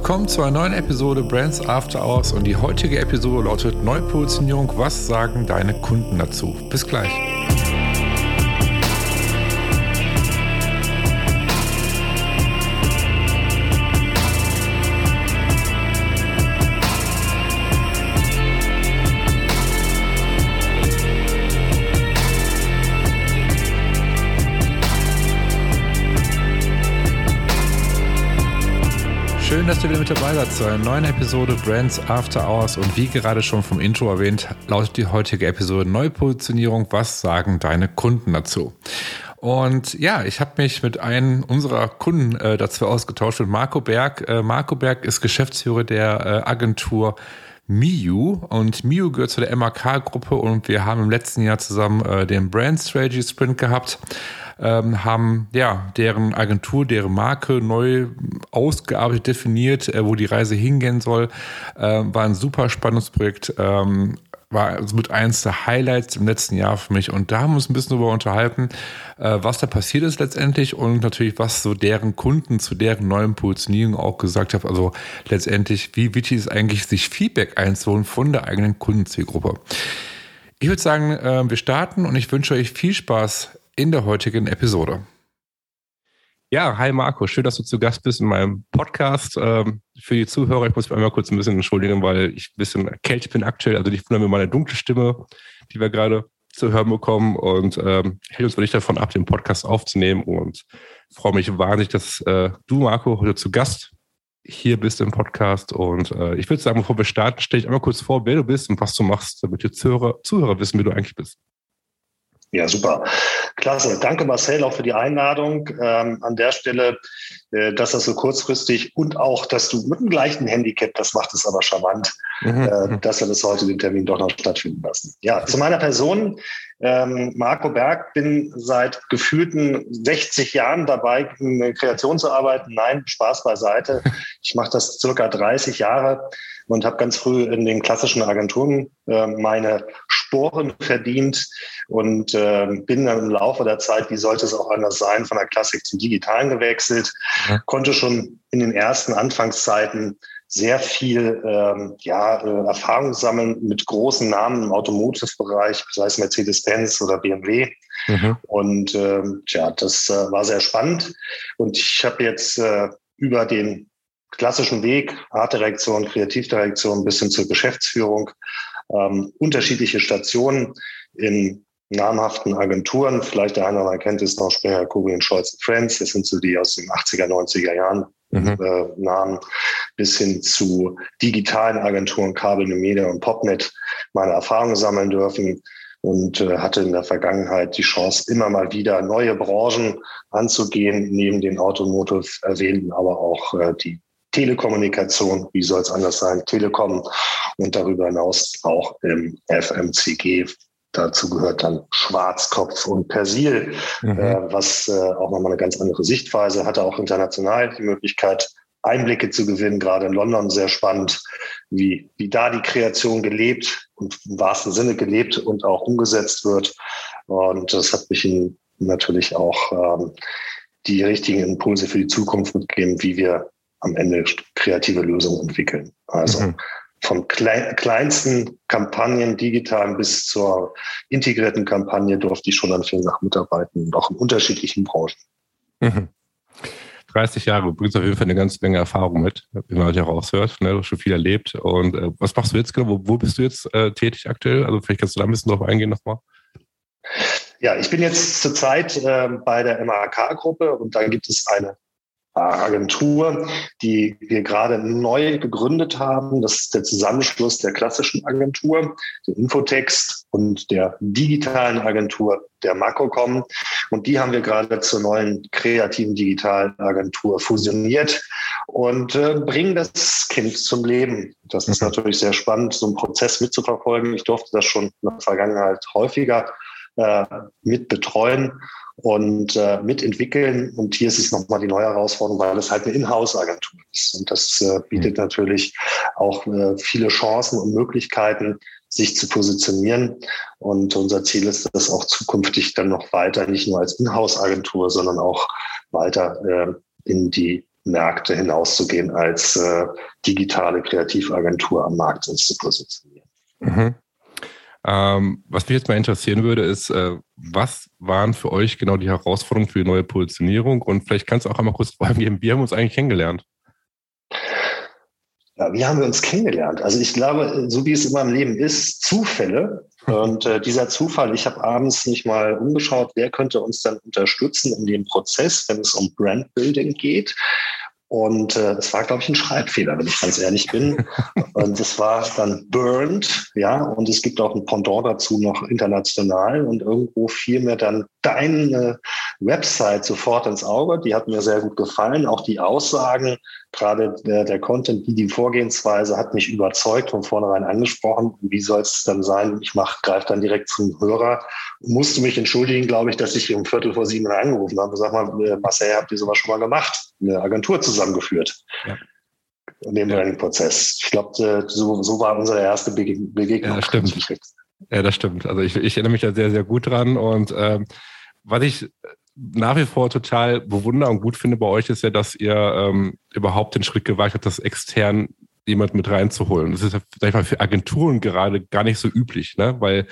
willkommen zu einer neuen Episode Brands After Hours und die heutige Episode lautet Neupositionierung. Was sagen deine Kunden dazu? Bis gleich. Dass ihr wieder mit dabei seid zu einer neuen Episode Brands After Hours. Und wie gerade schon vom Intro erwähnt, lautet die heutige Episode Neupositionierung. Was sagen deine Kunden dazu? Und ja, ich habe mich mit einem unserer Kunden äh, dazu ausgetauscht, mit Marco Berg. Äh, Marco Berg ist Geschäftsführer der äh, Agentur Miu und Miu gehört zu der MAK-Gruppe und wir haben im letzten Jahr zusammen äh, den Brand Strategy Sprint gehabt ähm, haben ja deren Agentur, deren Marke neu ausgearbeitet, definiert, äh, wo die Reise hingehen soll. Äh, war ein super spannendes Projekt. Ähm, war mit eins der Highlights im letzten Jahr für mich. Und da haben wir uns ein bisschen darüber unterhalten, äh, was da passiert ist letztendlich und natürlich, was so deren Kunden zu deren neuen Positionierung auch gesagt haben. Also letztendlich, wie wichtig ist eigentlich, sich Feedback einzuholen von der eigenen Kundenzielgruppe. Ich würde sagen, äh, wir starten und ich wünsche euch viel Spaß in der heutigen Episode. Ja, hi Marco, schön, dass du zu Gast bist in meinem Podcast. Ähm, für die Zuhörer, ich muss mich einmal kurz ein bisschen entschuldigen, weil ich ein bisschen erkältet bin aktuell. Also ich wundere mir meine dunkle Stimme, die wir gerade zu hören bekommen und ähm, hält uns wirklich davon ab, den Podcast aufzunehmen und freue mich wahnsinnig, dass äh, du, Marco, heute zu Gast hier bist im Podcast. Und äh, ich würde sagen, bevor wir starten, stell dich einmal kurz vor, wer du bist und was du machst, damit die Zuhörer, Zuhörer wissen, wie du eigentlich bist. Ja, super. Klasse. Danke, Marcel, auch für die Einladung. Ähm, an der Stelle, äh, dass das so kurzfristig und auch, dass du mit dem gleichen Handicap, das macht es aber charmant, mhm. äh, dass wir das heute den Termin doch noch stattfinden lassen. Ja, zu meiner Person. Ähm, Marco Berg, bin seit gefühlten 60 Jahren dabei, in Kreation zu arbeiten. Nein, Spaß beiseite. Ich mache das circa 30 Jahre und habe ganz früh in den klassischen Agenturen äh, meine Sporen verdient und äh, bin dann im Laufe der Zeit, wie sollte es auch anders sein, von der Klassik zum Digitalen gewechselt, ja. konnte schon in den ersten Anfangszeiten sehr viel ähm, ja, äh, Erfahrung sammeln mit großen Namen im Automotive-Bereich, sei es Mercedes-Benz oder BMW. Mhm. Und ähm, ja, das äh, war sehr spannend. Und ich habe jetzt äh, über den klassischen Weg, Artdirektion, Kreativdirektion bis hin zur Geschäftsführung, ähm, unterschiedliche Stationen in namhaften Agenturen. Vielleicht der eine oder andere kennt es noch Sprecher, Kugel Scholz Friends. Das sind so die aus den 80er, 90er Jahren mhm. äh, Namen bis hin zu digitalen Agenturen, Kabel, Media und Popnet meine Erfahrungen sammeln dürfen und äh, hatte in der Vergangenheit die Chance, immer mal wieder neue Branchen anzugehen, neben den Automotive erwähnten, aber auch äh, die Telekommunikation, wie soll es anders sein, Telekom und darüber hinaus auch im FMCG. Dazu gehört dann Schwarzkopf und Persil, mhm. äh, was äh, auch nochmal eine ganz andere Sichtweise hatte, auch international die Möglichkeit, Einblicke zu gewinnen, gerade in London sehr spannend, wie, wie da die Kreation gelebt und im wahrsten Sinne gelebt und auch umgesetzt wird. Und das hat mich natürlich auch ähm, die richtigen Impulse für die Zukunft mitgegeben, wie wir am Ende kreative Lösungen entwickeln. Also mhm. von klein, kleinsten Kampagnen digitalen bis zur integrierten Kampagne durfte ich schon an vielen Sachen mitarbeiten und auch in unterschiedlichen Branchen. Mhm. 30 Jahre, du bringst auf jeden Fall eine ganze Menge Erfahrung mit, wie man ja raushört. Ne? Du hast schon viel erlebt. Und äh, was machst du jetzt genau? Wo, wo bist du jetzt äh, tätig aktuell? Also vielleicht kannst du da ein bisschen drauf eingehen nochmal. Ja, ich bin jetzt zurzeit äh, bei der MAK-Gruppe und da gibt es eine Agentur, die wir gerade neu gegründet haben. Das ist der Zusammenschluss der klassischen Agentur, der Infotext und der digitalen Agentur, der Makrocom. Und die haben wir gerade zur neuen kreativen digitalen Agentur fusioniert und äh, bringen das Kind zum Leben. Das ist mhm. natürlich sehr spannend, so einen Prozess mitzuverfolgen. Ich durfte das schon in der Vergangenheit häufiger äh, mit betreuen und äh, mitentwickeln. Und hier ist es nochmal die neue Herausforderung, weil es halt eine Inhouse-Agentur ist. Und das äh, bietet mhm. natürlich auch äh, viele Chancen und Möglichkeiten, sich zu positionieren. Und unser Ziel ist, das auch zukünftig dann noch weiter, nicht nur als Inhouse-Agentur, sondern auch weiter äh, in die Märkte hinauszugehen, als äh, digitale Kreativagentur am Markt uns zu positionieren. Mhm. Ähm, was mich jetzt mal interessieren würde, ist, äh, was waren für euch genau die Herausforderungen für die neue Positionierung? Und vielleicht kannst du auch einmal kurz fragen, wie haben wir uns eigentlich kennengelernt? Ja, wie haben wir uns kennengelernt? Also ich glaube, so wie es immer im Leben ist, Zufälle. Und äh, dieser Zufall, ich habe abends nicht mal umgeschaut, wer könnte uns dann unterstützen in dem Prozess, wenn es um Brandbuilding geht. Und äh, es war, glaube ich, ein Schreibfehler, wenn ich ganz ehrlich bin. und es war dann Burned, ja, und es gibt auch ein Pendant dazu noch international. Und irgendwo fiel mir dann deine Website sofort ins Auge. Die hat mir sehr gut gefallen. Auch die Aussagen, gerade der, der Content, die, die Vorgehensweise hat mich überzeugt, von vornherein angesprochen. Wie soll es dann sein? Ich mach, greife dann direkt zum Hörer. Musste mich entschuldigen, glaube ich, dass ich um Viertel vor sieben angerufen habe. Sag mal, äh, Marcel, habt ihr sowas schon mal gemacht? Eine Agentur zusammengeführt. Ja. In dem ja. Prozess. Ich glaube, äh, so, so war unsere erste Begegnung. Ja, das stimmt. Ja, das stimmt. Also ich, ich erinnere mich da sehr, sehr gut dran. Und ähm, was ich nach wie vor total bewundere und gut finde bei euch, ist ja, dass ihr ähm, überhaupt den Schritt gewagt habt, das extern jemand mit reinzuholen. Das ist, sag ich mal, für Agenturen gerade gar nicht so üblich, ne? Weil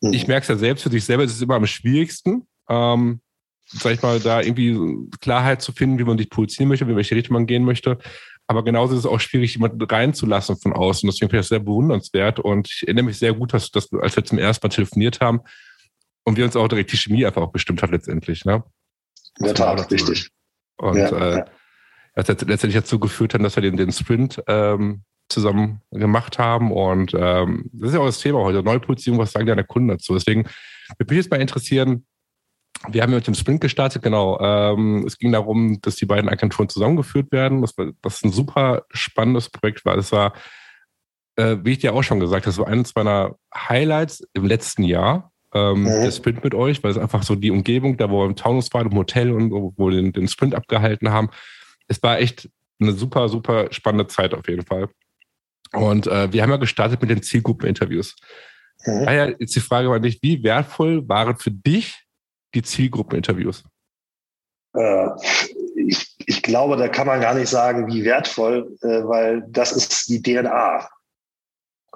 mhm. ich merke es ja selbst für sich selber, es ist immer am schwierigsten, ähm, sag ich mal, da irgendwie Klarheit zu finden, wie man sich positionieren möchte, in welche Richtung man gehen möchte. Aber genauso ist es auch schwierig, jemanden reinzulassen von außen. Deswegen finde ich das sehr bewundernswert. Und ich erinnere mich sehr gut, dass, dass als wir zum ersten Mal telefoniert haben, und wir uns auch direkt die Chemie einfach auch bestimmt hat letztendlich. Ne? In der Tat, richtig. Und ja, äh, ja. das hat letztendlich dazu geführt, dass wir den, den Sprint ähm, zusammen gemacht haben. Und ähm, das ist ja auch das Thema heute, Neupositionierung, was sagen deine Kunden dazu? Deswegen würde mich jetzt mal interessieren, wir haben ja mit dem Sprint gestartet, genau. Ähm, es ging darum, dass die beiden Agenturen zusammengeführt werden, was, was ein super spannendes Projekt war. Das war, äh, wie ich dir auch schon gesagt habe, das war eines meiner Highlights im letzten Jahr ähm, mhm. der Sprint mit euch, weil es einfach so die Umgebung, da wo wir im Taunus waren, im Hotel und wo wir den, den Sprint abgehalten haben, es war echt eine super, super spannende Zeit auf jeden Fall. Und äh, wir haben ja gestartet mit den Zielgruppeninterviews. Mhm. Daher jetzt die Frage an dich, wie wertvoll waren für dich die Zielgruppeninterviews? Äh, ich, ich glaube, da kann man gar nicht sagen, wie wertvoll, äh, weil das ist die DNA.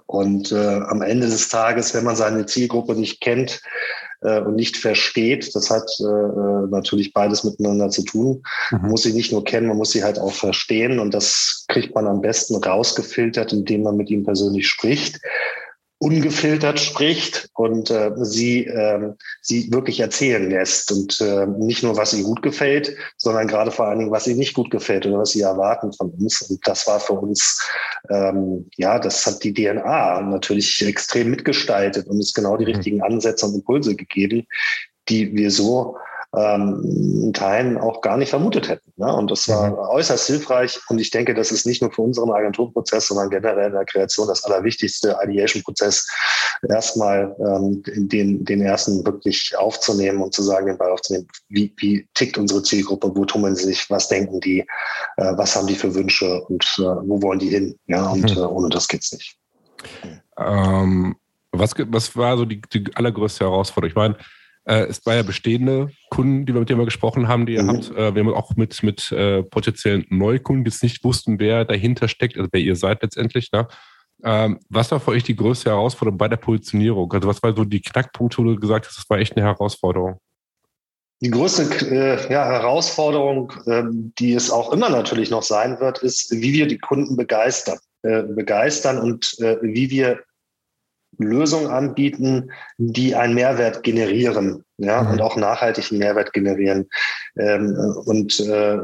Und äh, am Ende des Tages, wenn man seine Zielgruppe nicht kennt äh, und nicht versteht, das hat äh, äh, natürlich beides miteinander zu tun. Mhm. Man muss sie nicht nur kennen, man muss sie halt auch verstehen. Und das kriegt man am besten rausgefiltert, indem man mit ihm persönlich spricht ungefiltert spricht und äh, sie, äh, sie wirklich erzählen lässt und äh, nicht nur, was ihr gut gefällt, sondern gerade vor allen Dingen, was ihr nicht gut gefällt oder was sie erwarten von uns. Und das war für uns, ähm, ja, das hat die DNA natürlich extrem mitgestaltet und uns genau die mhm. richtigen Ansätze und Impulse gegeben, die wir so ähm, in Teilen auch gar nicht vermutet hätten. Ne? Und das war mhm. äußerst hilfreich. Und ich denke, das ist nicht nur für unseren Agenturprozess, sondern generell in der Kreation das allerwichtigste Ideation-Prozess, erstmal ähm, den, den ersten wirklich aufzunehmen und zu sagen, den Ball aufzunehmen, wie, wie tickt unsere Zielgruppe, wo tummeln sie sich, was denken die, äh, was haben die für Wünsche und äh, wo wollen die hin. Ja, und mhm. äh, ohne das geht's nicht. Ähm, was, was war so die, die allergrößte Herausforderung? Ich meine, äh, es war ja bestehende Kunden, die wir mit denen wir gesprochen haben, die ihr mhm. habt. Äh, wir haben auch mit, mit äh, potenziellen Neukunden, die jetzt nicht wussten, wer dahinter steckt, also wer ihr seid letztendlich. Ne? Ähm, was war für euch die größte Herausforderung bei der Positionierung? Also was war so die Knackpunkte, wo du gesagt hast, das war echt eine Herausforderung? Die größte äh, ja, Herausforderung, ähm, die es auch immer natürlich noch sein wird, ist, wie wir die Kunden begeistern. Äh, begeistern und äh, wie wir Lösungen anbieten, die einen Mehrwert generieren, ja, mhm. und auch nachhaltigen Mehrwert generieren. Ähm, und äh,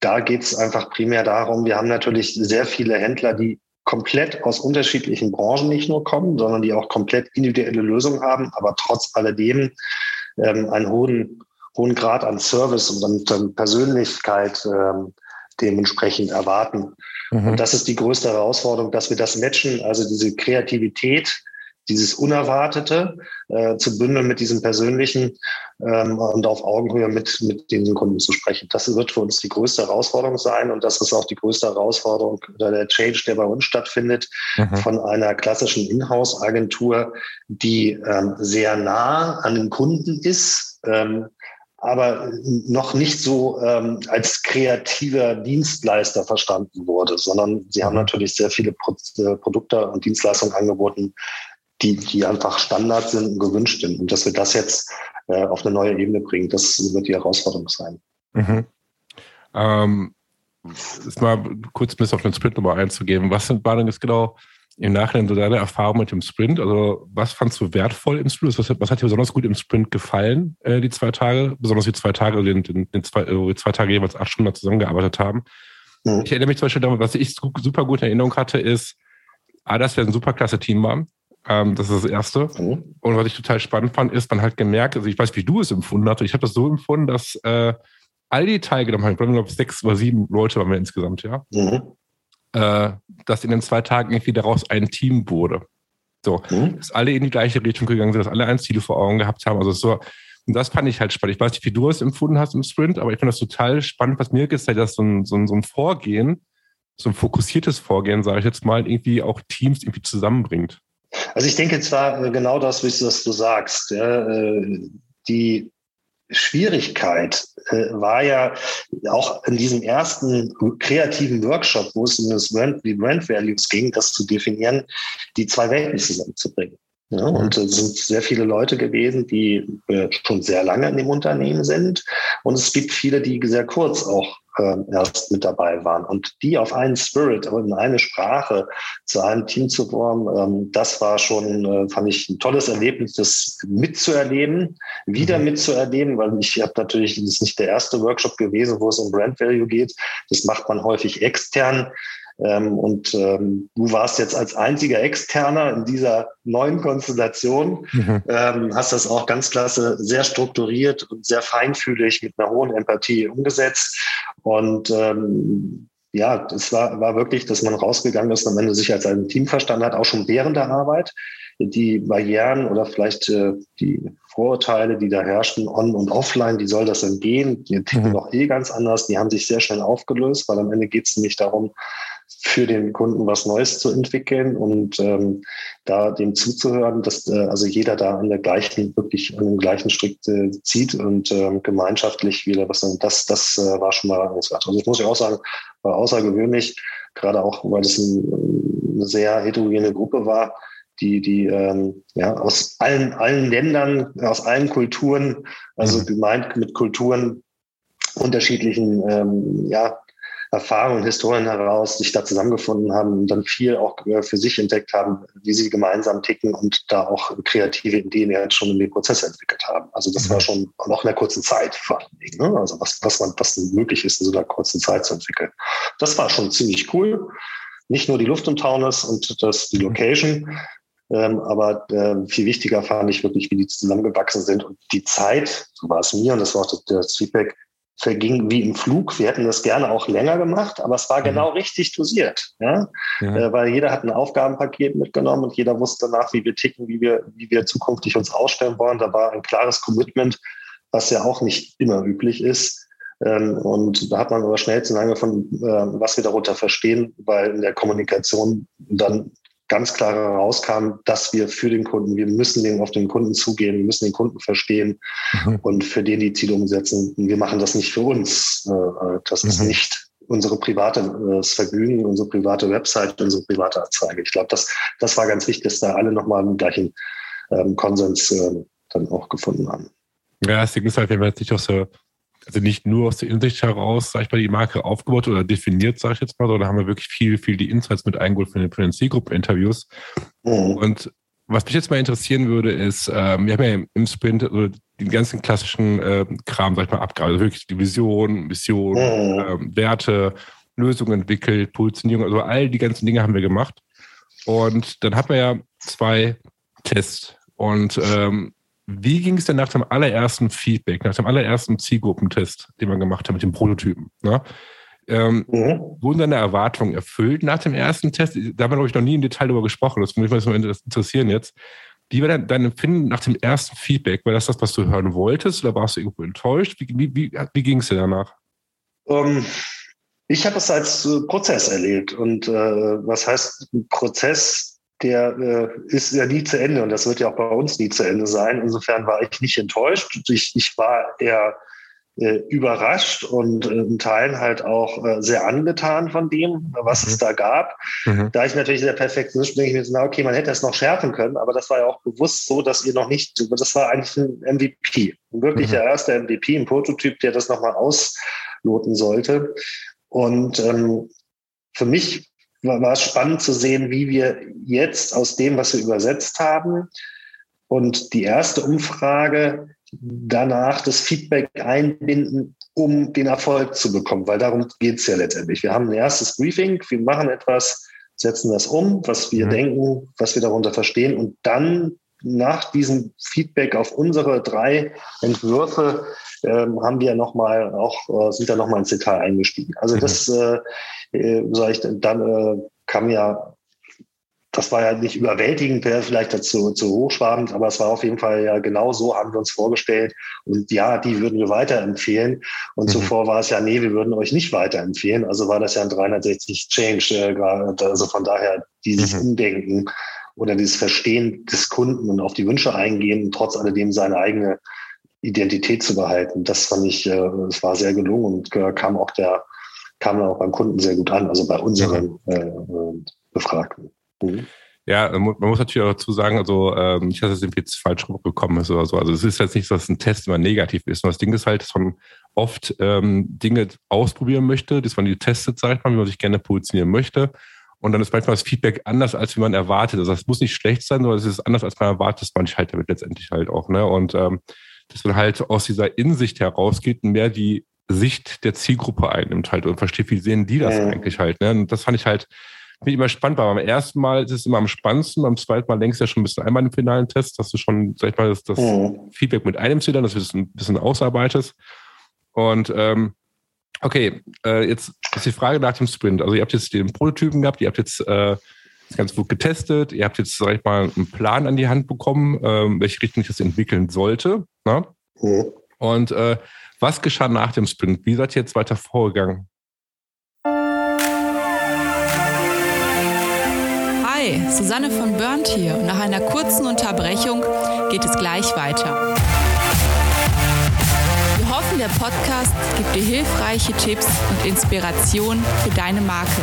da geht es einfach primär darum, wir haben natürlich sehr viele Händler, die komplett aus unterschiedlichen Branchen nicht nur kommen, sondern die auch komplett individuelle Lösungen haben, aber trotz alledem ähm, einen hohen, hohen Grad an Service und an Persönlichkeit ähm, dementsprechend erwarten. Mhm. Und das ist die größte Herausforderung, dass wir das matchen, also diese Kreativität dieses Unerwartete äh, zu bündeln mit diesem Persönlichen ähm, und auf Augenhöhe mit, mit den Kunden zu sprechen. Das wird für uns die größte Herausforderung sein und das ist auch die größte Herausforderung oder der Change, der bei uns stattfindet, mhm. von einer klassischen Inhouse-Agentur, die ähm, sehr nah an den Kunden ist, ähm, aber noch nicht so ähm, als kreativer Dienstleister verstanden wurde, sondern sie haben mhm. natürlich sehr viele Pro äh, Produkte und Dienstleistungen angeboten, die, die einfach Standard sind und gewünscht sind. Und dass wir das jetzt äh, auf eine neue Ebene bringen, das wird die Herausforderung sein. Mhm. Ähm, ist mal kurz bis auf den Sprint nochmal einzugeben. Was sind, denn jetzt genau im Nachhinein so deine Erfahrung mit dem Sprint? Also was fandst du wertvoll im Sprint? Was, was hat dir besonders gut im Sprint gefallen, äh, die zwei Tage? Besonders die zwei Tage, den, den, den zwei, wo wir zwei Tage jeweils acht Stunden zusammengearbeitet haben. Mhm. Ich erinnere mich zum Beispiel daran, was ich super gut in Erinnerung hatte, ist, ah, dass wir ein super klasse Team waren. Ähm, das ist das Erste. Mhm. Und was ich total spannend fand, ist, man halt gemerkt, also ich weiß, wie du es empfunden hast, ich habe das so empfunden, dass äh, all die teilgenommen haben, ich glaube, sechs oder sieben Leute waren wir insgesamt, ja. Mhm äh, dass in den zwei Tagen irgendwie daraus ein Team wurde. So, mhm. dass alle in die gleiche Richtung gegangen sind, dass alle ein Ziel vor Augen gehabt haben. Also so, und das fand ich halt spannend. Ich weiß nicht, wie du es empfunden hast im Sprint, aber ich finde das total spannend, was mir gezeigt hat, dass so ein, so ein, so ein Vorgehen, so ein fokussiertes Vorgehen, sage ich jetzt mal, irgendwie auch Teams irgendwie zusammenbringt. Also ich denke zwar äh, genau das, was du sagst. Ja, äh, die Schwierigkeit äh, war ja auch in diesem ersten kreativen Workshop, wo es um das Brand, die Brand Values ging, das zu definieren, die zwei Welten zusammenzubringen. Ja, und es sind sehr viele Leute gewesen, die äh, schon sehr lange in dem Unternehmen sind. Und es gibt viele, die sehr kurz auch äh, erst mit dabei waren. Und die auf einen Spirit und in eine Sprache zu einem Team zu formen, ähm, das war schon, äh, fand ich, ein tolles Erlebnis, das mitzuerleben, wieder mhm. mitzuerleben, weil ich habe natürlich, das ist nicht der erste Workshop gewesen, wo es um Brand Value geht. Das macht man häufig extern. Ähm, und ähm, du warst jetzt als einziger Externer in dieser neuen Konstellation, mhm. ähm, hast das auch ganz klasse, sehr strukturiert und sehr feinfühlig mit einer hohen Empathie umgesetzt. Und ähm, ja, es war, war wirklich, dass man rausgegangen ist und am Ende sich als ein Team verstanden hat, auch schon während der Arbeit. Die Barrieren oder vielleicht äh, die Vorurteile, die da herrschen, on und offline, die soll das entgehen. Die ticken mhm. doch eh ganz anders. Die haben sich sehr schnell aufgelöst, weil am Ende geht es nicht darum, für den Kunden was Neues zu entwickeln und ähm, da dem zuzuhören, dass äh, also jeder da an der gleichen, wirklich an dem gleichen Strick äh, zieht und ähm, gemeinschaftlich wieder was. Das, das äh, war schon mal answert. Also das muss ich auch sagen, war außergewöhnlich, gerade auch, weil es ein, eine sehr heterogene Gruppe war die, die ähm, ja, aus allen, allen Ländern, aus allen Kulturen, also mhm. gemeint mit Kulturen unterschiedlichen ähm, ja, Erfahrungen, Historien heraus sich da zusammengefunden haben und dann viel auch äh, für sich entdeckt haben, wie sie gemeinsam ticken und da auch kreative Ideen jetzt schon in den Prozess entwickelt haben. Also das war mhm. schon noch in einer kurzen Zeit vor allen Dingen. Ne? Also was, was man, was möglich ist, in so einer kurzen Zeit zu entwickeln. Das war schon ziemlich cool. Nicht nur die Luft und Taunus und das, die Location, ähm, aber äh, viel wichtiger fand ich wirklich, wie die zusammengewachsen sind und die Zeit, so war es mir und das war auch das Feedback, verging wie im Flug. Wir hätten das gerne auch länger gemacht, aber es war mhm. genau richtig dosiert. Ja? ja. Äh, weil jeder hat ein Aufgabenpaket mitgenommen und jeder wusste danach, wie wir ticken, wie wir, wie wir zukünftig uns ausstellen wollen. Da war ein klares Commitment, was ja auch nicht immer üblich ist. Ähm, und da hat man aber schnell zu lange von, äh, was wir darunter verstehen, weil in der Kommunikation dann ganz klar herauskam, dass wir für den Kunden, wir müssen den auf den Kunden zugehen, wir müssen den Kunden verstehen mhm. und für den die Ziele umsetzen. Wir machen das nicht für uns. Äh, äh, das mhm. ist nicht unsere private äh, Vergnügen, unsere private Website, unsere private Anzeige. Ich glaube, das, das war ganz wichtig, dass da alle nochmal einen gleichen ähm, Konsens äh, dann auch gefunden haben. Ja, Ding ist halt, wenn man jetzt nicht auch so also nicht nur aus der Insicht heraus, sag ich mal, die Marke aufgebaut oder definiert, sage ich jetzt mal, sondern haben wir wirklich viel, viel die Insights mit eingeholt von den, von den Zielgruppen-Interviews. Mhm. Und was mich jetzt mal interessieren würde, ist, ähm, wir haben ja im Sprint also den ganzen klassischen äh, Kram, sag ich mal, abgearbeitet. Also wirklich die Vision, Mission, mhm. ähm, Werte, Lösungen entwickelt, Positionierung, also all die ganzen Dinge haben wir gemacht. Und dann hat man ja zwei Tests. Und ähm, wie ging es denn nach dem allerersten Feedback, nach dem allerersten Zielgruppentest, den man gemacht hat mit dem Prototypen? Ne? Ähm, mhm. Wurden deine Erwartungen erfüllt nach dem ersten Test? Da haben wir, glaube ich, noch nie im Detail darüber gesprochen. Das würde mich mal interessieren jetzt. Wie war dein, dein Empfinden nach dem ersten Feedback? War das das, was du hören wolltest oder warst du irgendwo enttäuscht? Wie, wie, wie, wie ging es dir danach? Um, ähm, ich habe es als äh, Prozess erlebt. Und äh, was heißt Prozess? Der äh, ist ja nie zu Ende und das wird ja auch bei uns nie zu Ende sein. Insofern war ich nicht enttäuscht. Ich, ich war eher äh, überrascht und äh, in Teilen halt auch äh, sehr angetan von dem, was mhm. es da gab. Mhm. Da ich natürlich der Perfektionist bin, ich mir so, na, okay, man hätte es noch schärfen können, aber das war ja auch bewusst so, dass ihr noch nicht, das war eigentlich ein MVP. Wirklich mhm. der erste MVP, ein Prototyp, der das nochmal ausloten sollte. Und ähm, für mich war, war es spannend zu sehen, wie wir jetzt aus dem, was wir übersetzt haben, und die erste Umfrage danach das Feedback einbinden, um den Erfolg zu bekommen, weil darum geht es ja letztendlich. Wir haben ein erstes Briefing, wir machen etwas, setzen das um, was wir mhm. denken, was wir darunter verstehen und dann nach diesem Feedback auf unsere drei Entwürfe ähm, haben wir noch mal auch äh, sind da noch mal ins Detail eingestiegen. Also mhm. das äh, äh, sag ich dann äh, kam ja das war ja nicht überwältigend, wäre vielleicht dazu zu hochschwabend, aber es war auf jeden Fall ja genau so haben wir uns vorgestellt. Und ja, die würden wir weiterempfehlen. Und mhm. zuvor war es ja, nee, wir würden euch nicht weiterempfehlen. Also war das ja ein 360 Change. Äh, also von daher dieses mhm. Umdenken oder dieses Verstehen des Kunden und auf die Wünsche eingehen und trotz alledem seine eigene Identität zu behalten. Das fand ich, äh, es war sehr gelungen und kam auch der, kam auch beim Kunden sehr gut an, also bei unseren mhm. Befragten. Mhm. Ja, man muss natürlich auch dazu sagen, also ähm, nicht, dass es jetzt falsch rübergekommen ist oder so. Also es ist jetzt nicht so, dass ein Test immer negativ ist. Und das Ding ist halt, dass man oft ähm, Dinge ausprobieren möchte, dass man die testet, sagt man, wie man sich gerne positionieren möchte. Und dann ist manchmal das Feedback anders, als wie man erwartet. Also es muss nicht schlecht sein, sondern es ist anders, als man erwartet, dass man sich halt damit letztendlich halt auch. Ne? Und ähm, dass man halt aus dieser Insicht herausgeht und mehr die Sicht der Zielgruppe einnimmt halt und versteht, wie sehen die das ja. eigentlich halt. Ne? Und das fand ich halt bin ich immer spannend, weil beim ersten Mal ist es immer am spannendsten, beim zweiten Mal längst ja schon ein bisschen einmal im finalen Test, dass du schon, sag ich mal, das, das mhm. Feedback mit einem Ziel dann, dass du das ein bisschen ausarbeitest. Und ähm, okay, äh, jetzt ist die Frage nach dem Sprint. Also ihr habt jetzt den Prototypen gehabt, ihr habt jetzt äh, das ganz gut getestet, ihr habt jetzt, sag ich mal, einen Plan an die Hand bekommen, ähm, welche Richtung ich das entwickeln sollte. Ne? Mhm. Und äh, was geschah nach dem Sprint? Wie seid ihr jetzt weiter vorgegangen? Hi, Susanne von Burnt hier und nach einer kurzen Unterbrechung geht es gleich weiter. Der Podcast gibt dir hilfreiche Tipps und Inspiration für deine Marke.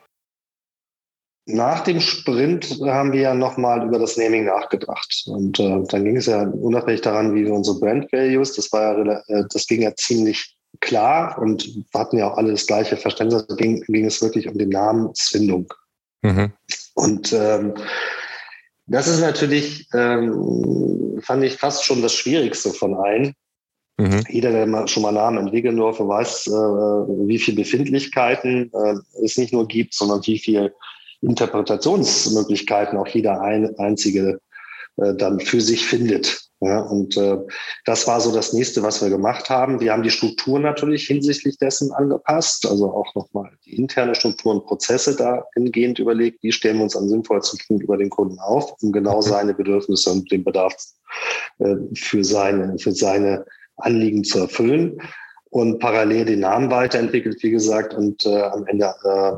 Nach dem Sprint haben wir ja nochmal über das Naming nachgedacht. Und äh, dann ging es ja unabhängig daran, wie wir unsere Brand Values, das war ja, äh, das ging ja ziemlich klar und hatten ja auch alle das gleiche Verständnis. Da ging, ging es wirklich um die Namensfindung. Mhm. Und ähm, das ist natürlich, ähm, fand ich fast schon das Schwierigste von allen. Mhm. Jeder, der schon mal Namen entwickeln durfte, weiß, äh, wie viele Befindlichkeiten äh, es nicht nur gibt, sondern wie viel Interpretationsmöglichkeiten auch jeder ein, einzige äh, dann für sich findet. Ja, und äh, das war so das nächste, was wir gemacht haben. Wir haben die Struktur natürlich hinsichtlich dessen angepasst, also auch nochmal die interne Struktur und Prozesse dahingehend überlegt, wie stellen wir uns am sinnvollsten gegenüber den Kunden auf, um genau mhm. seine Bedürfnisse und den Bedarf äh, für seine, für seine Anliegen zu erfüllen. Und parallel den Namen weiterentwickelt, wie gesagt, und äh, am Ende äh,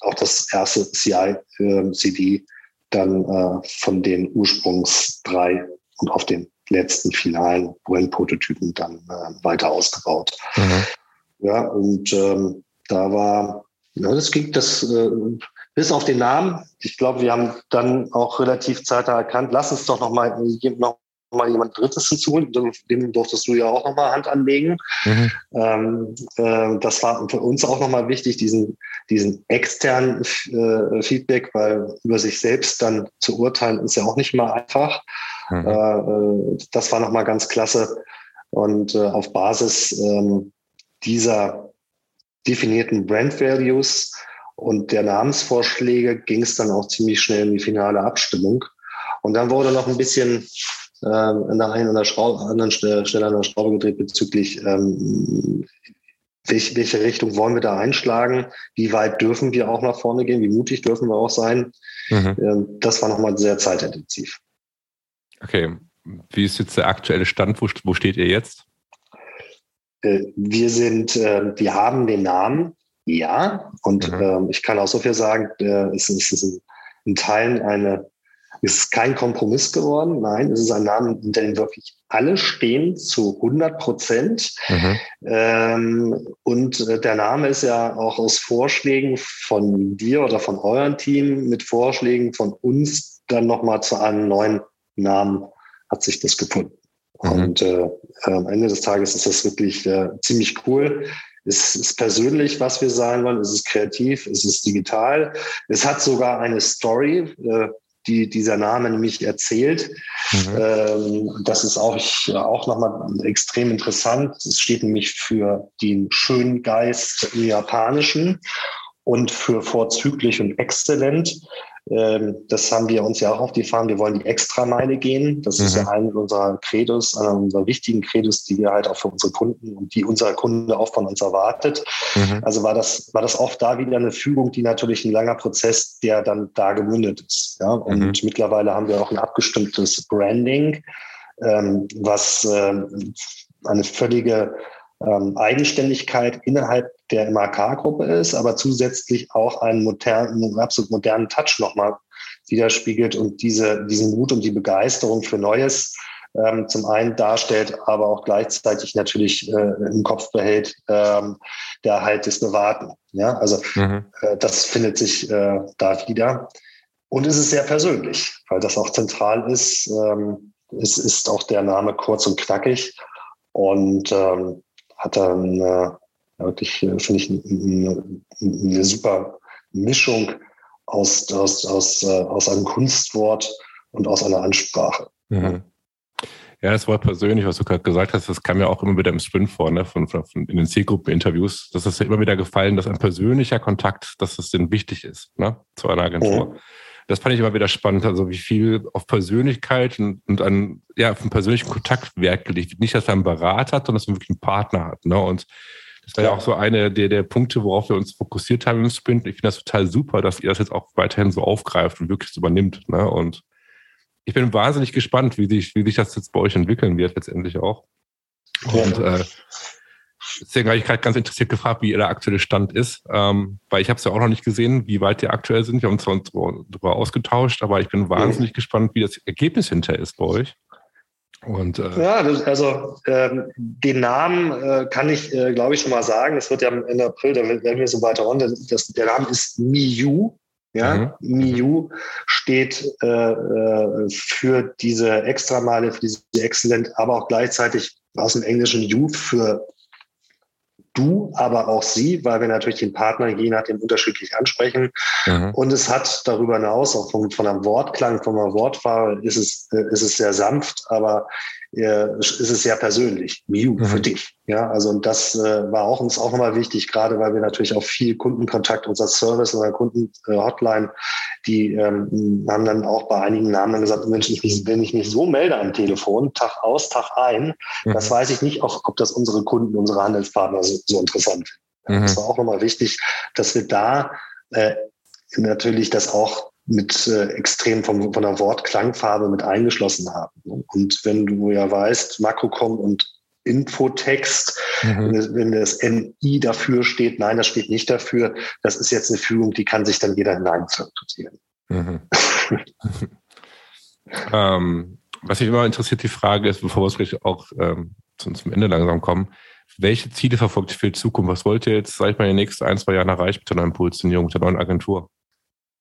auch das erste CI-CD äh, dann äh, von den Ursprungs drei und auf den letzten finalen Brand-Prototypen dann äh, weiter ausgebaut. Mhm. Ja, und ähm, da war, ja, das ging das äh, bis auf den Namen. Ich glaube, wir haben dann auch relativ zeitnah erkannt, lass uns doch noch mal, noch mal jemand Drittes hinzu. Dem durftest du ja auch noch mal Hand anlegen. Mhm. Ähm, äh, das war für uns auch noch mal wichtig, diesen, diesen externen äh, Feedback, weil über sich selbst dann zu urteilen ist ja auch nicht mal einfach. Mhm. Äh, äh das war noch mal ganz klasse. Und äh, auf Basis ähm, dieser definierten Brand Values und der Namensvorschläge ging es dann auch ziemlich schnell in die finale Abstimmung. Und dann wurde noch ein bisschen äh, an der einen oder Schraube, anderen Stelle, Stelle an der Schraube gedreht bezüglich, ähm, welche, welche Richtung wollen wir da einschlagen? Wie weit dürfen wir auch nach vorne gehen? Wie mutig dürfen wir auch sein? Mhm. Ähm, das war nochmal sehr zeitintensiv. Okay. Wie ist jetzt der aktuelle Stand? Wo, wo steht ihr jetzt? Äh, wir sind, äh, wir haben den Namen, ja. Und mhm. ähm, ich kann auch so viel sagen, äh, es, es ist in, Teilen eine, ist kein Kompromiss geworden. Nein, es ist ein Name, hinter dem wirklich alle stehen zu 100 Prozent. Mhm. Ähm, und äh, der Name ist ja auch aus Vorschlägen von dir oder von eurem Team mit Vorschlägen von uns dann nochmal zu einem neuen Namen hat sich das gefunden. Mhm. Und äh, am Ende des Tages ist das wirklich äh, ziemlich cool. Es ist persönlich, was wir sein wollen. Es ist kreativ, es ist digital. Es hat sogar eine Story, äh, die dieser Name nämlich erzählt. Mhm. Ähm, das ist auch, auch nochmal extrem interessant. Es steht nämlich für den schönen Geist im Japanischen und für vorzüglich und exzellent. Ähm, das haben wir uns ja auch auf die Fahnen. Wir wollen die Extrameile gehen. Das mhm. ist ja einer unserer Credos, einer unserer wichtigen Credos, die wir halt auch für unsere Kunden und die unser Kunde auch von uns erwartet. Mhm. Also war das, war das oft da wieder eine Fügung, die natürlich ein langer Prozess, der dann da gemündet ist. Ja? Und mhm. mittlerweile haben wir auch ein abgestimmtes Branding, ähm, was ähm, eine völlige ähm, Eigenständigkeit innerhalb der MAK-Gruppe ist, aber zusätzlich auch einen modernen, absolut modernen Touch nochmal widerspiegelt und diese, diesen Mut und die Begeisterung für Neues ähm, zum einen darstellt, aber auch gleichzeitig natürlich äh, im Kopf behält, ähm, der Halt des Bewahrten. Ja, also mhm. äh, das findet sich äh, da wieder. Und es ist sehr persönlich, weil das auch zentral ist. Ähm, es ist auch der Name kurz und knackig. Und ähm, hat dann äh, wirklich, äh, finde ich, eine, eine, super Mischung aus, aus, aus, äh, aus einem Kunstwort und aus einer Ansprache. Mhm. Ja, das Wort persönlich, was du gerade gesagt hast, das kam ja auch immer wieder im Sprint vor, ne, von, von, in den Zielgruppen-Interviews. Das ist ja immer wieder gefallen, dass ein persönlicher Kontakt, dass es denn wichtig ist, ne, zu einer Agentur. Mhm das fand ich immer wieder spannend, also wie viel auf Persönlichkeit und, und an, ja, auf einen persönlichen Kontakt Wert gelegt wird. Nicht, dass er einen Berater hat, sondern dass er wirklich einen Partner hat. Ne? Und das war ja. auch so eine der, der Punkte, worauf wir uns fokussiert haben im Sprint. Ich finde das total super, dass ihr das jetzt auch weiterhin so aufgreift und wirklich übernimmt. Ne? Und ich bin wahnsinnig gespannt, wie sich, wie sich das jetzt bei euch entwickeln wird, letztendlich auch. Und äh, Deswegen habe ich gerade ganz interessiert gefragt, wie Ihr aktuelle Stand ist, ähm, weil ich habe es ja auch noch nicht gesehen, wie weit die aktuell sind. Wir haben uns darüber ausgetauscht, aber ich bin wahnsinnig mhm. gespannt, wie das Ergebnis hinter ist bei euch. Und, äh ja, das, also ähm, den Namen äh, kann ich, äh, glaube ich, schon mal sagen. Das wird ja Ende April, da werden wir so weiter runter. Das, der Name ist Miyu. Ja, mhm. Miyu steht äh, äh, für diese Extrameile, für diese Exzellent, aber auch gleichzeitig aus dem Englischen You für du, aber auch sie, weil wir natürlich den Partner je nachdem unterschiedlich ansprechen. Mhm. Und es hat darüber hinaus, auch von, von einem Wortklang, von einer Wortwahl, ist es, äh, ist es sehr sanft, aber äh, ist es sehr persönlich. Miu mhm. für dich. Ja, also und das äh, war auch uns auch nochmal wichtig, gerade weil wir natürlich auch viel Kundenkontakt, unser Service, unser Kundenhotline, die ähm, haben dann auch bei einigen Namen dann gesagt, Mensch, ich, wenn ich mich so melde am Telefon, Tag aus, Tag ein, mhm. das weiß ich nicht, auch, ob das unsere Kunden, unsere Handelspartner so, so interessant finden. Mhm. Das war auch nochmal wichtig, dass wir da äh, natürlich das auch mit äh, extrem vom, von der Wortklangfarbe mit eingeschlossen haben. Und wenn du ja weißt, Makrocom und Infotext, mhm. wenn, das NI dafür steht, nein, das steht nicht dafür, das ist jetzt eine Fügung, die kann sich dann jeder hineininterpretieren. Mhm. ähm, was mich immer interessiert, die Frage ist, bevor wir vielleicht auch ähm, zum, zum Ende langsam kommen, welche Ziele verfolgt ihr für die Zukunft? Was wollt ihr jetzt, sag ich mal, in den nächsten ein, zwei Jahren erreichen mit der neuen Positionierung, mit der neuen Agentur?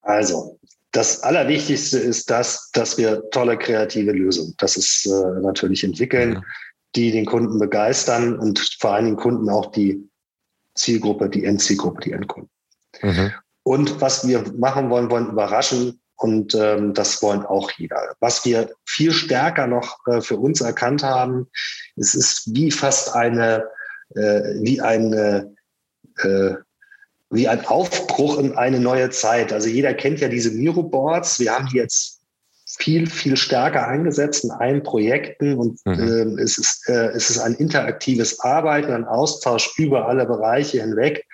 Also, das Allerwichtigste ist das, dass wir tolle kreative Lösungen, das ist äh, natürlich entwickeln, mhm. die den Kunden begeistern und vor allen Dingen Kunden auch die Zielgruppe, die Endzielgruppe, die Endkunden. Mhm. Und was wir machen wollen, wollen überraschen und ähm, das wollen auch jeder. Was wir viel stärker noch äh, für uns erkannt haben, es ist wie fast eine, äh, wie eine äh, wie ein Aufbruch in eine neue Zeit. Also jeder kennt ja diese Miro-Boards. Wir haben die jetzt viel, viel stärker eingesetzt in allen Projekten und mhm. äh, es, ist, äh, es ist ein interaktives Arbeiten, ein Austausch über alle Bereiche hinweg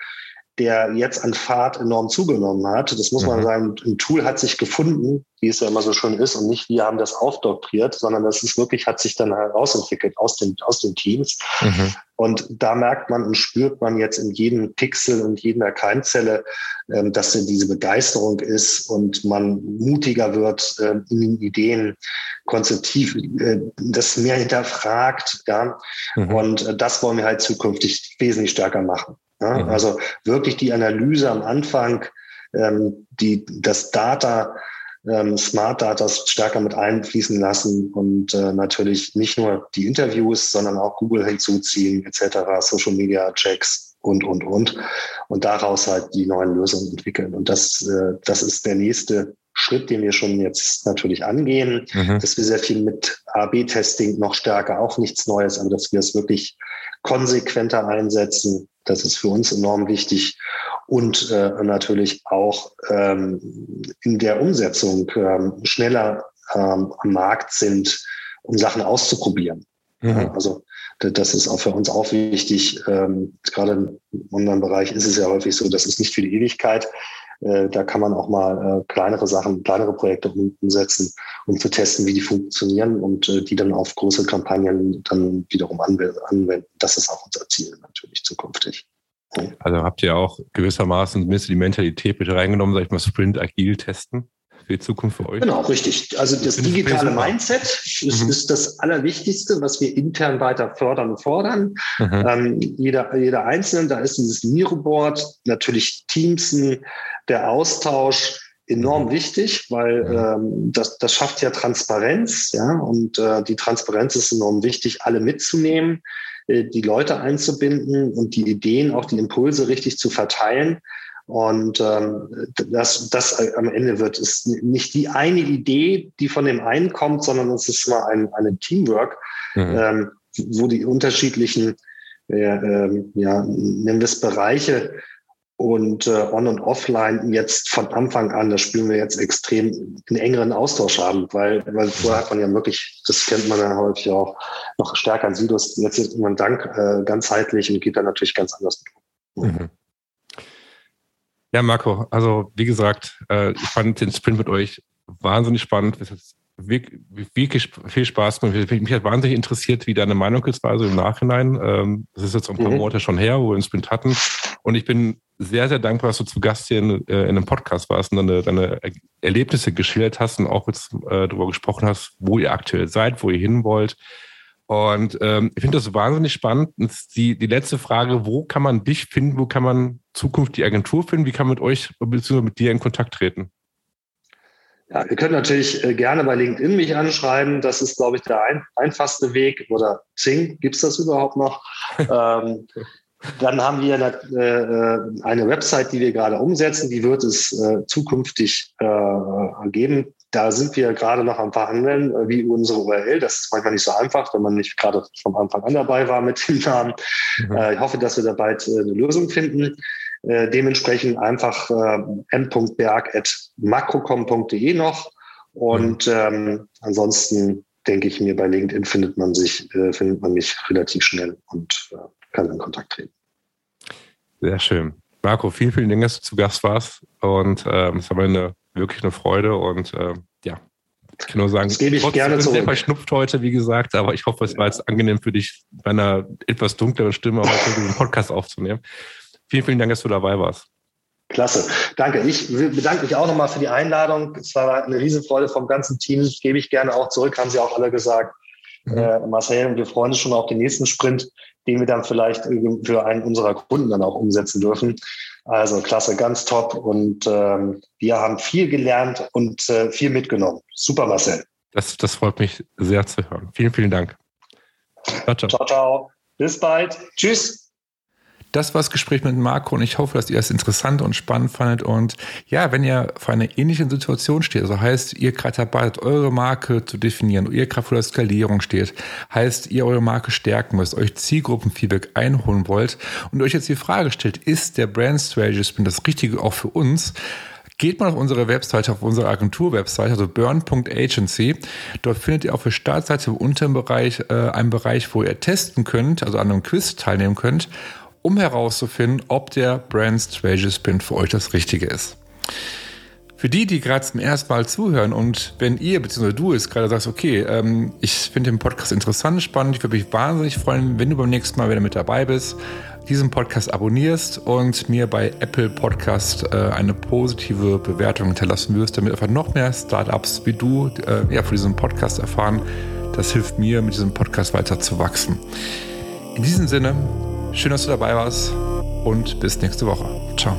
der jetzt an Fahrt enorm zugenommen hat. Das muss man mhm. sagen, ein Tool hat sich gefunden, wie es ja immer so schön ist, und nicht wir haben das aufdoktriert, sondern das ist wirklich, hat sich dann herausentwickelt aus den, aus den Teams. Mhm. Und da merkt man und spürt man jetzt in jedem Pixel und jeder Keimzelle, ähm, dass diese Begeisterung ist und man mutiger wird äh, in den Ideen, konzeptiv äh, das mehr hinterfragt. Ja? Mhm. Und äh, das wollen wir halt zukünftig wesentlich stärker machen. Ja, mhm. Also wirklich die Analyse am Anfang, ähm, die, das Data, ähm, Smart Data stärker mit einfließen lassen und äh, natürlich nicht nur die Interviews, sondern auch Google hinzuziehen, etc., Social Media Checks und, und, und. Und daraus halt die neuen Lösungen entwickeln. Und das, äh, das ist der nächste Schritt, den wir schon jetzt natürlich angehen, mhm. dass wir sehr viel mit AB-Testing noch stärker, auch nichts Neues, aber dass wir es wirklich konsequenter einsetzen. Das ist für uns enorm wichtig. Und äh, natürlich auch ähm, in der Umsetzung ähm, schneller ähm, am Markt sind, um Sachen auszuprobieren. Mhm. Also das ist auch für uns auch wichtig. Ähm, gerade in unserem Bereich ist es ja häufig so, das ist nicht für die Ewigkeit. Äh, da kann man auch mal äh, kleinere Sachen, kleinere Projekte umsetzen, um zu testen, wie die funktionieren und äh, die dann auf große Kampagnen dann wiederum anwenden. Das ist auch unser Ziel natürlich zukünftig. Also habt ihr auch gewissermaßen ein bisschen die Mentalität mit reingenommen, sag ich mal, Sprint agil testen? Für die Zukunft für euch? Genau, richtig. Also das digitale Mindset ist, mhm. ist, das Allerwichtigste, was wir intern weiter fördern und fordern. Mhm. Ähm, jeder, jeder Einzelne, da ist dieses Miro-Board, natürlich Teamsen, der Austausch enorm mhm. wichtig, weil mhm. ähm, das, das schafft ja Transparenz, ja, und äh, die Transparenz ist enorm wichtig, alle mitzunehmen, äh, die Leute einzubinden und die Ideen, auch die Impulse richtig zu verteilen. Und ähm, das, das am Ende wird ist nicht die eine Idee, die von dem einen kommt, sondern es ist mal ein, eine Teamwork, mhm. ähm, wo die unterschiedlichen, äh, äh, ja, nennen wir es Bereiche und äh, on und offline jetzt von Anfang an, das spüren wir jetzt extrem einen engeren Austausch haben, weil, weil vorher hat man ja wirklich, das kennt man ja häufig auch, noch stärker an Silos. Jetzt ist man dank äh, ganzheitlich und geht da natürlich ganz anders mit Mhm. Ja, Marco, also wie gesagt, äh, ich fand den Sprint mit euch wahnsinnig spannend. Es hat wirklich viel Spaß gemacht. Mich hat wahnsinnig interessiert, wie deine Meinung ist, also im Nachhinein. Ähm, das ist jetzt ein paar mhm. Monate schon her, wo wir den Sprint hatten. Und ich bin sehr, sehr dankbar, dass du zu Gast hier in, äh, in einem Podcast warst und deine, deine Erlebnisse geschildert hast und auch jetzt äh, darüber gesprochen hast, wo ihr aktuell seid, wo ihr hin wollt. Und ähm, ich finde das wahnsinnig spannend. Die, die letzte Frage, wo kann man dich finden, wo kann man Zukunft die Agentur finden, wie kann man mit euch bzw. mit dir in Kontakt treten? Ja, ihr könnt natürlich äh, gerne bei LinkedIn mich anschreiben. Das ist, glaube ich, der ein, einfachste Weg. Oder Zing, gibt es das überhaupt noch? ähm, dann haben wir eine, äh, eine, Website, die wir gerade umsetzen. Die wird es äh, zukünftig äh, geben. Da sind wir gerade noch am Verhandeln, äh, wie unsere URL. Das ist manchmal nicht so einfach, wenn man nicht gerade vom Anfang an dabei war mit dem Namen. Mhm. Äh, ich hoffe, dass wir da bald eine Lösung finden. dementsprechend einfach m.berg.makrocom.de noch. Und mhm. ähm, ansonsten denke ich mir, bei LinkedIn findet man sich, findet man mich relativ schnell und kann in Kontakt treten. Sehr schön. Marco, vielen, vielen Dank, dass du zu Gast warst. Und ähm, es war mir eine, wirklich eine Freude. Und äh, ich kann nur sagen, das gebe ich gerne zurück. sehr verschnupft heute, wie gesagt, aber ich hoffe, es war jetzt angenehm für dich, bei einer etwas dunkleren Stimme heute den Podcast aufzunehmen. Vielen, vielen Dank, dass du dabei warst. Klasse. Danke. Ich bedanke mich auch nochmal für die Einladung. Es war eine Riesenfreude vom ganzen Team. Das gebe ich gerne auch zurück, haben Sie auch alle gesagt. Mhm. Äh, Marcel, wir freuen uns schon auf den nächsten Sprint den wir dann vielleicht für einen unserer Kunden dann auch umsetzen dürfen. Also klasse, ganz top. Und ähm, wir haben viel gelernt und äh, viel mitgenommen. Super, Marcel. Das, das freut mich sehr zu hören. Vielen, vielen Dank. Ciao, ciao. ciao, ciao. Bis bald. Tschüss. Das war das Gespräch mit Marco und ich hoffe, dass ihr es interessant und spannend fandet. Und ja, wenn ihr vor einer ähnlichen Situation steht, also heißt, ihr gerade dabei seid, eure Marke zu definieren, ihr gerade vor der Skalierung steht, heißt, ihr eure Marke stärken müsst, euch Zielgruppenfeedback einholen wollt und euch jetzt die Frage stellt, ist der Brand Strategy Spin das Richtige auch für uns? Geht mal auf unsere Webseite, auf unsere Agentur-Webseite, also burn.agency. Dort findet ihr auf der Startseite im unteren Bereich äh, einen Bereich, wo ihr testen könnt, also an einem Quiz teilnehmen könnt um herauszufinden, ob der Brand Strategy Spin für euch das Richtige ist. Für die, die gerade zum ersten Mal zuhören und wenn ihr bzw. du es gerade sagst, okay, ähm, ich finde den Podcast interessant, spannend, ich würde mich wahnsinnig freuen, wenn du beim nächsten Mal wieder mit dabei bist, diesen Podcast abonnierst und mir bei Apple Podcast äh, eine positive Bewertung hinterlassen wirst, damit einfach noch mehr Startups wie du äh, ja, von diesem Podcast erfahren. Das hilft mir, mit diesem Podcast weiter zu wachsen. In diesem Sinne, Schön, dass du dabei warst und bis nächste Woche. Ciao.